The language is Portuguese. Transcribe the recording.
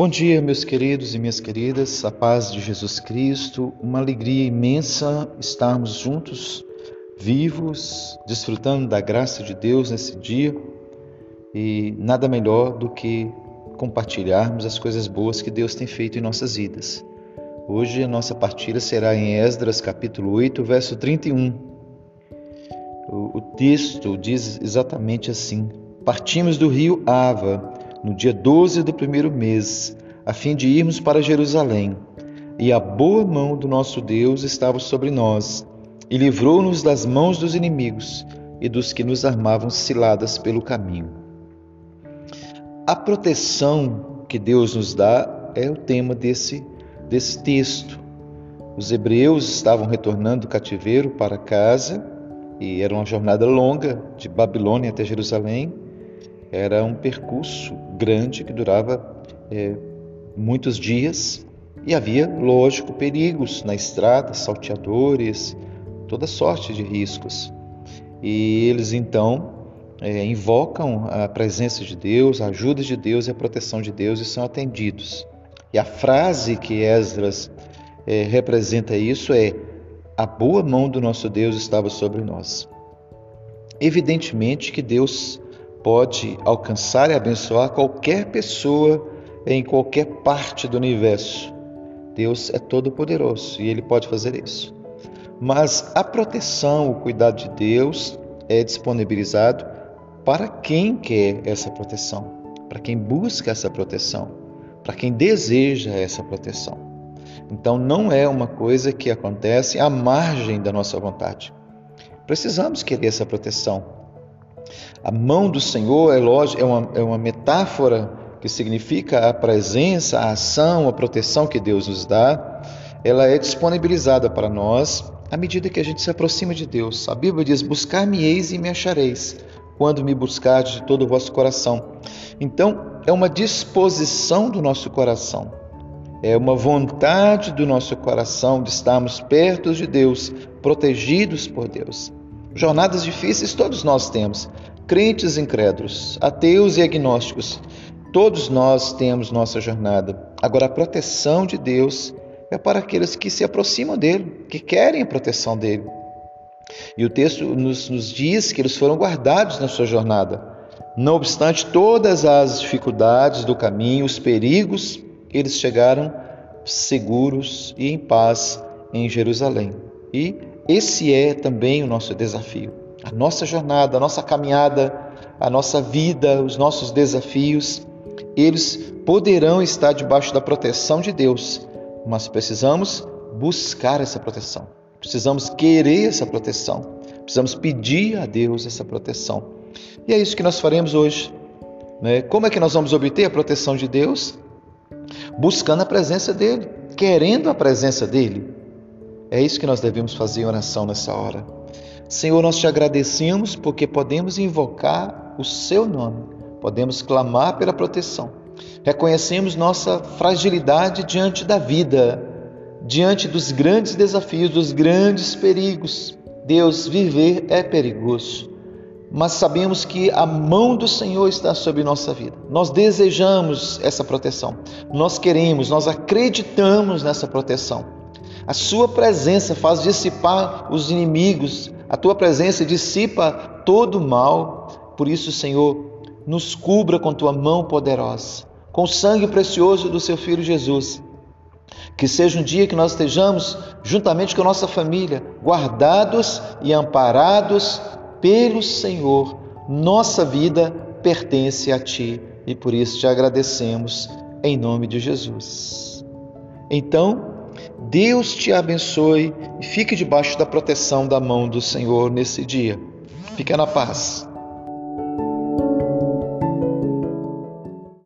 Bom dia, meus queridos e minhas queridas, a paz de Jesus Cristo, uma alegria imensa estarmos juntos, vivos, desfrutando da graça de Deus nesse dia e nada melhor do que compartilharmos as coisas boas que Deus tem feito em nossas vidas. Hoje a nossa partilha será em Esdras capítulo 8, verso 31. O, texto diz exatamente assim: Partimos do rio Ava no dia 12 do primeiro mês, a fim de irmos para Jerusalém. E a boa mão do nosso Deus estava sobre nós, e livrou-nos das mãos dos inimigos e dos que nos armavam ciladas pelo caminho. A proteção que Deus nos dá é o tema desse, desse texto. Os hebreus estavam retornando do cativeiro para casa e era uma jornada longa de Babilônia até Jerusalém. Era um percurso grande que durava é, muitos dias e havia, lógico, perigos na estrada, salteadores, toda sorte de riscos. E eles então é, invocam a presença de Deus, a ajuda de Deus e a proteção de Deus e são atendidos. E a frase que Esdras é, representa isso é: a boa mão do nosso Deus estava sobre nós. Evidentemente que Deus pode alcançar e abençoar qualquer pessoa em qualquer parte do universo. Deus é todo-poderoso e Ele pode fazer isso. Mas a proteção, o cuidado de Deus é disponibilizado para quem quer essa proteção, para quem busca essa proteção, para quem deseja essa proteção. Então não é uma coisa que acontece à margem da nossa vontade. Precisamos querer essa proteção. A mão do Senhor é, lógico, é, uma, é uma metáfora que significa a presença, a ação, a proteção que Deus nos dá. Ela é disponibilizada para nós à medida que a gente se aproxima de Deus. A Bíblia diz: Buscar-me-eis e me achareis, quando me buscardes de todo o vosso coração. Então, é uma disposição do nosso coração, é uma vontade do nosso coração de estarmos perto de Deus, protegidos por Deus. Jornadas difíceis todos nós temos, crentes e incrédulos, ateus e agnósticos, todos nós temos nossa jornada. Agora, a proteção de Deus é para aqueles que se aproximam dele, que querem a proteção dele. E o texto nos, nos diz que eles foram guardados na sua jornada. Não obstante todas as dificuldades do caminho, os perigos, eles chegaram seguros e em paz em Jerusalém. E esse é também o nosso desafio. A nossa jornada, a nossa caminhada, a nossa vida, os nossos desafios, eles poderão estar debaixo da proteção de Deus, mas precisamos buscar essa proteção. Precisamos querer essa proteção. Precisamos pedir a Deus essa proteção. E é isso que nós faremos hoje. Né? Como é que nós vamos obter a proteção de Deus? Buscando a presença dEle, querendo a presença dEle. É isso que nós devemos fazer em oração nessa hora. Senhor, nós te agradecemos porque podemos invocar o Seu nome, podemos clamar pela proteção. Reconhecemos nossa fragilidade diante da vida, diante dos grandes desafios, dos grandes perigos. Deus, viver é perigoso, mas sabemos que a mão do Senhor está sobre nossa vida. Nós desejamos essa proteção, nós queremos, nós acreditamos nessa proteção. A sua presença faz dissipar os inimigos, a tua presença dissipa todo o mal. Por isso, Senhor, nos cubra com tua mão poderosa, com o sangue precioso do seu filho Jesus. Que seja um dia que nós estejamos, juntamente com a nossa família, guardados e amparados pelo Senhor. Nossa vida pertence a Ti e por isso te agradecemos, em nome de Jesus. Então, Deus te abençoe e fique debaixo da proteção da mão do Senhor nesse dia. Fique na paz.